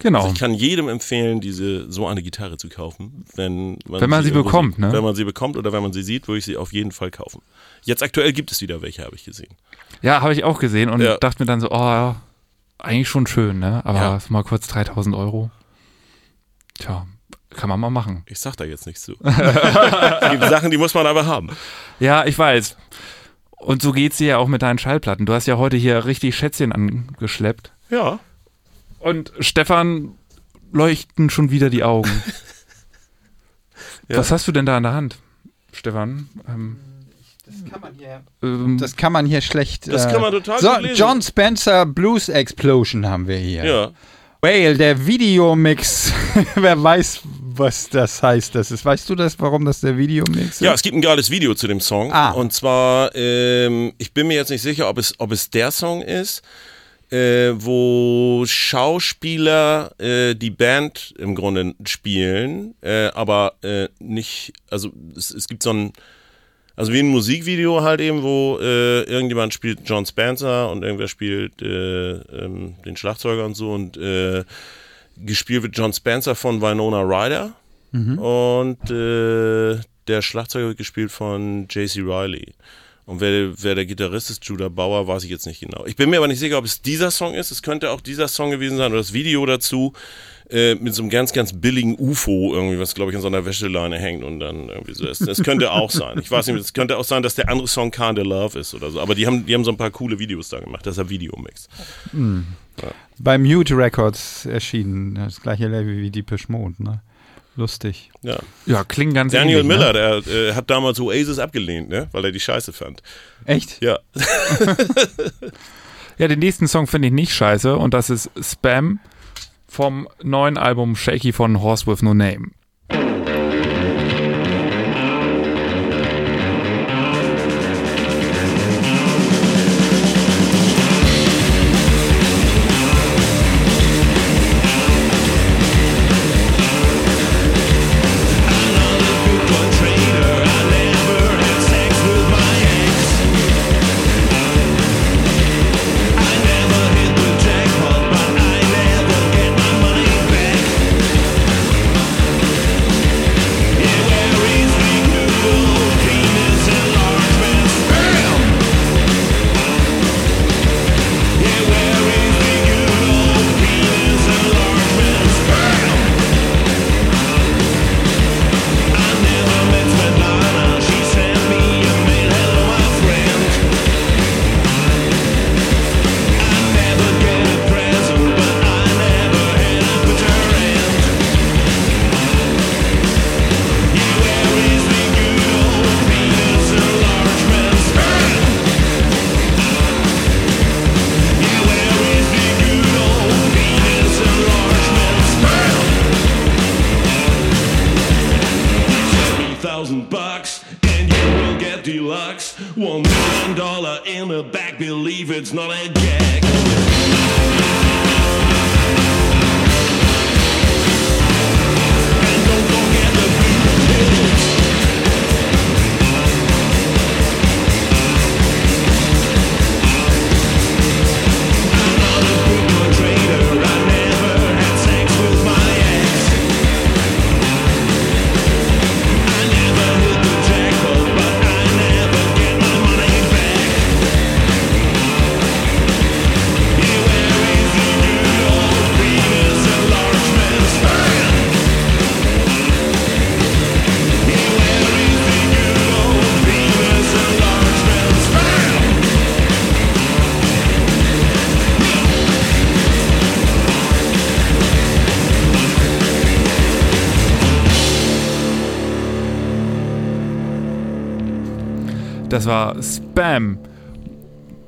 genau. Also ich kann jedem empfehlen, diese so eine Gitarre zu kaufen, wenn man, Wenn man sie irgendwo bekommt, ne? Wenn man sie bekommt oder wenn man sie sieht, würde ich sie auf jeden Fall kaufen. Jetzt aktuell gibt es wieder welche, habe ich gesehen. Ja, habe ich auch gesehen und Ja. dachte mir dann so, oh, ja, eigentlich schon schön, ne? Aber Ja. mal kurz 3000 Euro. Tja, kann man mal machen. Ich sag da jetzt nichts zu. [laughs] es gibt Sachen, die muss man aber haben. Ja, ich weiß. Und so geht's dir ja auch mit deinen Schallplatten. Du hast ja heute hier richtig Schätzchen angeschleppt. Ja. Und Stefan leuchten schon wieder die Augen. [laughs] Ja. Was hast du denn da in der Hand, Stefan? Ähm, Das kann man hier, ähm, das kann man hier schlecht. Das äh, kann man total so, lesen. John Spencer Blues Explosion haben wir hier. Ja. Whale, der Videomix. [laughs] Wer weiß, was das heißt. Das ist. Weißt du das, warum das der Videomix ist? Ja, es gibt ein geiles Video zu dem Song. Ah. Und zwar, ähm, ich bin mir jetzt nicht sicher, ob es, ob es der Song ist, äh, wo Schauspieler äh, die Band im Grunde spielen, äh, aber äh, nicht, also es, es gibt so ein, also wie ein Musikvideo halt eben, wo äh, irgendjemand spielt John Spencer und irgendwer spielt äh, ähm, den Schlagzeuger und so und äh, gespielt wird John Spencer von Winona Ryder und äh, der Schlagzeuger wird gespielt von JC Riley. Und wer, wer der Gitarrist ist, Judah Bauer, weiß ich jetzt nicht genau. Ich bin mir aber nicht sicher, ob es dieser Song ist. Es könnte auch dieser Song gewesen sein oder das Video dazu äh, mit so einem ganz, ganz billigen UFO irgendwie, was glaube ich an so einer Wäscheleine hängt und dann irgendwie so ist. Es könnte auch sein. Ich weiß nicht, es könnte auch sein, dass der andere Song Kinda Love ist oder so. Aber die haben, die haben so ein paar coole Videos da gemacht. Das ist ein Videomix. Bei Mute Records erschienen. Das gleiche Level wie Deepish Mode, ne? Lustig. Ja. ja, klingt ganz Daniel ähnlich, Miller, Ne? der äh, hat damals Oasis abgelehnt, ne? weil er die scheiße fand. Echt? Ja. [laughs] [laughs] Ja, den nächsten Song finde ich nicht scheiße und das ist Spam vom neuen Album Shaky von Horse with No Name.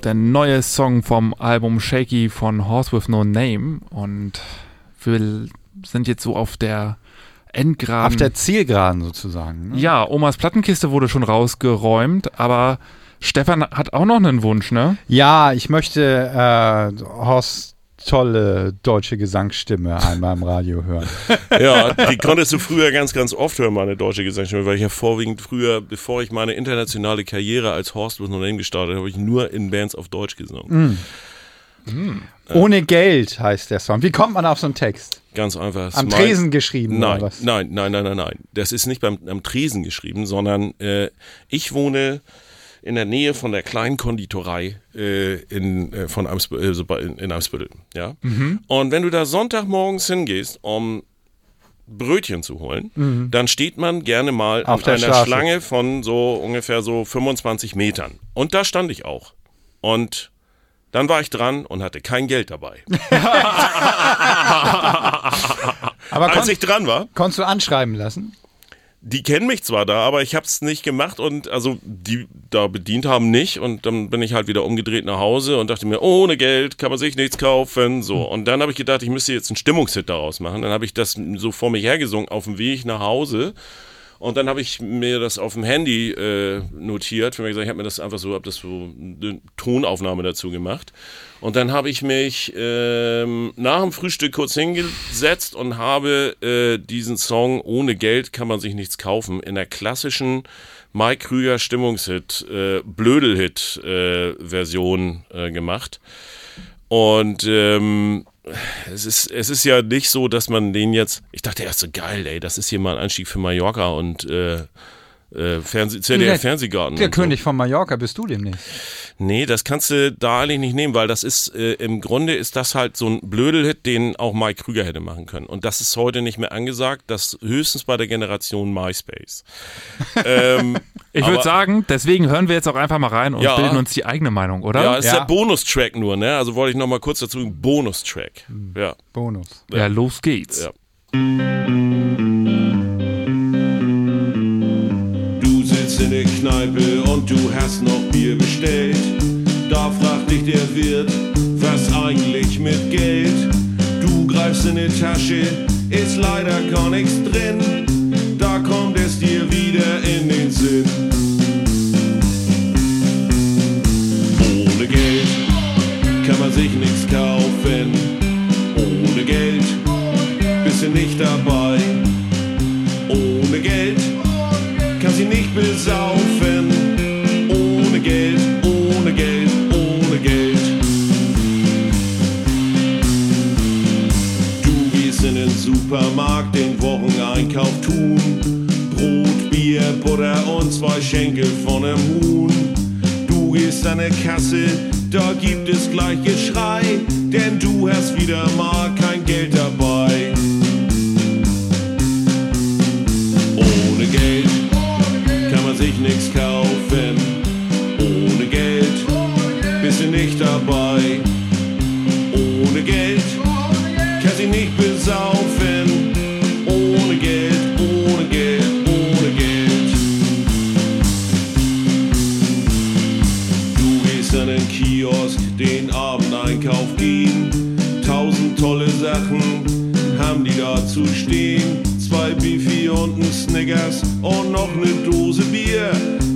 Der neue Song vom Album Shaky von Horse with No Name. Und wir sind jetzt so auf der Endgraden. Auf der Zielgeraden sozusagen. Ne? ja, Omas Plattenkiste wurde schon rausgeräumt, aber Stefan hat auch noch einen Wunsch, ne? Ja, ich möchte äh, Horst tolle deutsche Gesangsstimme einmal im Radio hören. [laughs] Ja, die konntest du früher ganz, ganz oft hören, meine deutsche Gesangsstimme, weil ich ja vorwiegend früher, bevor ich meine internationale Karriere als Horst with No Name gestartet habe, habe ich nur in Bands auf Deutsch gesungen. Ohne Geld heißt der Song. Wie kommt man auf so einen Text? Ganz einfach. Am Smile- Tresen geschrieben Nein, oder was? nein, nein, nein, nein, nein. Das ist nicht beim, am Tresen geschrieben, sondern äh, ich wohne in der Nähe von der kleinen Konditorei äh, in, äh, von Eimsbü äh, in, in Eimsbüttel. Ja? Mhm. Und wenn du da Sonntagmorgens hingehst, um Brötchen zu holen, dann steht man gerne mal Mhm. Auf einer Straße. Schlange von so ungefähr so 25 Metern. Und da stand ich auch. Und dann war ich dran und hatte kein Geld dabei. [laughs] Aber Als ich dran war, konntest du anschreiben lassen? Die kennen mich zwar da, aber ich habe es nicht gemacht und also die da bedient haben nicht und dann bin ich halt wieder umgedreht nach Hause und dachte mir, ohne Geld kann man sich nichts kaufen, so. Und dann habe ich gedacht, ich müsste jetzt einen Stimmungshit daraus machen. Dann habe ich das so vor mich hergesungen auf dem Weg nach Hause und dann habe ich mir das auf dem Handy äh, notiert. Für mich gesagt, ich habe mir das einfach so, habe das so eine Tonaufnahme dazu gemacht. Und dann habe ich mich ähm, nach dem Frühstück kurz hingesetzt und habe äh, diesen Song Ohne Geld kann man sich nichts kaufen in der klassischen Mike Krüger Stimmungshit, äh, Blödelhit äh, äh, gemacht. Und ähm, es ist, es ist ja nicht so, dass man den jetzt. Ich dachte erst so geil, ey, das ist hier mal ein Anstieg für Mallorca und äh, äh, Fernseh, ZDF Der- Fernsehgarten. Der und so. König von Mallorca bist du demnächst. Nee, das kannst du da eigentlich nicht nehmen, weil das ist, äh, im Grunde ist das halt so ein Blödelhit, den auch Mike Krüger hätte machen können. Und das ist heute nicht mehr angesagt, das höchstens bei der Generation MySpace. [laughs] ähm, Ich würde sagen, deswegen hören wir jetzt auch einfach mal rein und Ja. bilden uns die eigene Meinung, oder? Ja, ist Ja. der Bonustrack nur, ne? Also wollte ich nochmal kurz dazu, Bonustrack. Ja. Bonus. Ja, los geht's. Ja. Kneipe und du hast noch Bier bestellt. Da fragt dich der Wirt, was eigentlich mit Geld? Du greifst in die Tasche, ist leider gar nichts drin. Da kommt es dir wieder in den Sinn. Ohne Geld kann man sich nichts kaufen. Ohne Geld bist du nicht dabei. Ohne Geld Supermarkt, den Wocheneinkauf tun. Brot, Bier, Butter und zwei Schenkel von einem Huhn. Du gehst an der Kasse, da gibt es gleich Geschrei, denn du hast wieder mal und noch ne Dose Bier.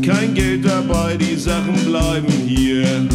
kein Geld dabei, die Sachen bleiben hier.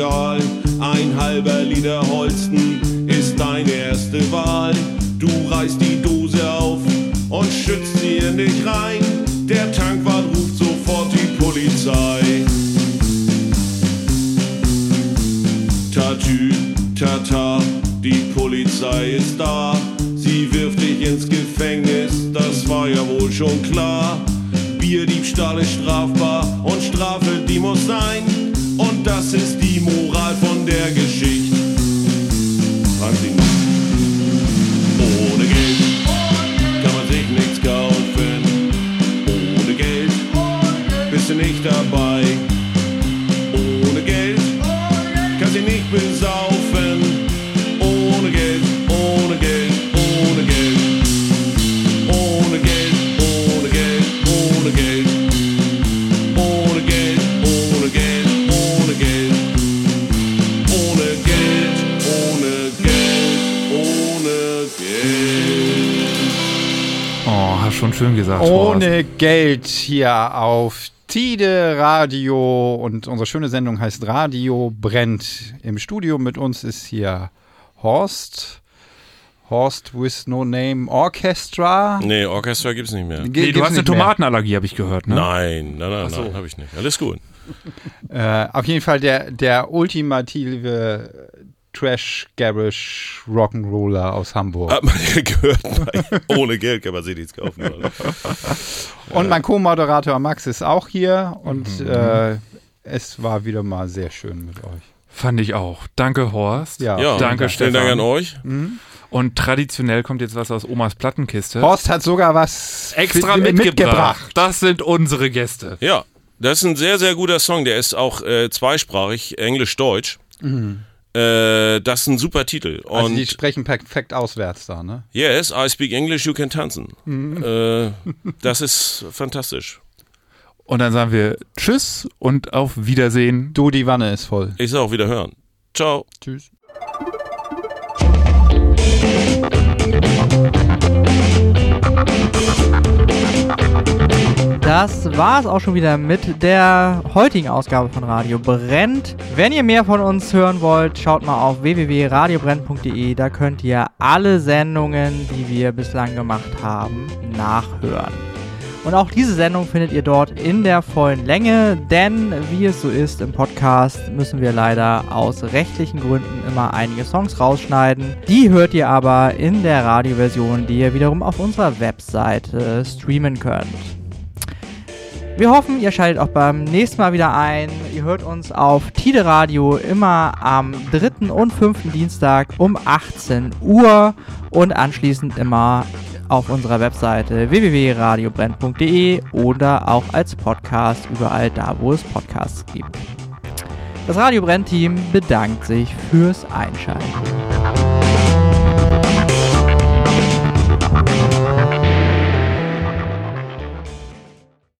Kühlregal. Ein halber Liter Holsten ist deine erste Wahl. Du reißt die Dose auf und schützt sie in dich rein. Der Tankwart ruft sofort die Polizei. Tatü, tata, die Polizei ist da. Sie wirft dich ins Gefängnis, das war ja wohl schon klar. Bierdiebstahl ist strafbar und Strafe, die muss sein. Und das ist schön gesagt. Horst. Ohne Geld hier auf Tide Radio und unsere schöne Sendung heißt Radio brennt. Im Studio mit uns ist hier Horst. Horst with No Name Orchestra. Nee, Orchester gibt's nicht mehr. Ge- Nee, du hast eine. Tomatenallergie, habe ich gehört, ne? Nein, nein, nein, so. nein, habe ich nicht. Alles gut. Äh, auf jeden Fall der, der ultimative Trash Garage Rock'n'Roller aus Hamburg. Hat man ja [laughs] gehört. Ohne Geld kann man sich nichts kaufen. [laughs] Und mein Co-Moderator Max ist auch hier und äh, es war wieder mal sehr schön mit euch. Fand ich auch. Danke, Horst. Ja, Ja, Danke, vielen Stefan. Dank an euch. Und traditionell kommt jetzt was aus Omas Plattenkiste. Horst hat sogar was Extra fi- mitgebracht. Das sind unsere Gäste. Ja, das ist ein sehr, sehr guter Song. Der ist auch äh, zweisprachig, Englisch-Deutsch. Äh, das ist ein super Titel. Also Und die sprechen perfekt auswärts da, ne? yes, I speak English, you can tanzen. Äh, [laughs] das ist fantastisch. Und dann sagen wir Tschüss und auf Wiedersehen. Du, die Wanne ist voll. Ich sag auch wieder hören. Ciao. Tschüss. Das war es auch schon wieder mit der heutigen Ausgabe von Radio Brennt. Wenn ihr mehr von uns hören wollt, schaut mal auf www.radiobrennt.de. Da könnt ihr alle Sendungen, die wir bislang gemacht haben, nachhören. Und auch diese Sendung findet ihr dort in der vollen Länge, denn wie es so ist im Podcast, müssen wir leider aus rechtlichen Gründen immer einige Songs rausschneiden. Die hört ihr aber in der Radioversion, die ihr wiederum auf unserer Webseite streamen könnt. Wir hoffen, ihr schaltet auch beim nächsten Mal wieder ein. Ihr hört uns auf Tide Radio immer am dritten und fünften Dienstag um 18 Uhr und anschließend immer auf unserer Webseite www.radiobrenn.de oder auch als Podcast überall da, wo es Podcasts gibt. Das Radio Brenn Team bedankt sich fürs Einschalten.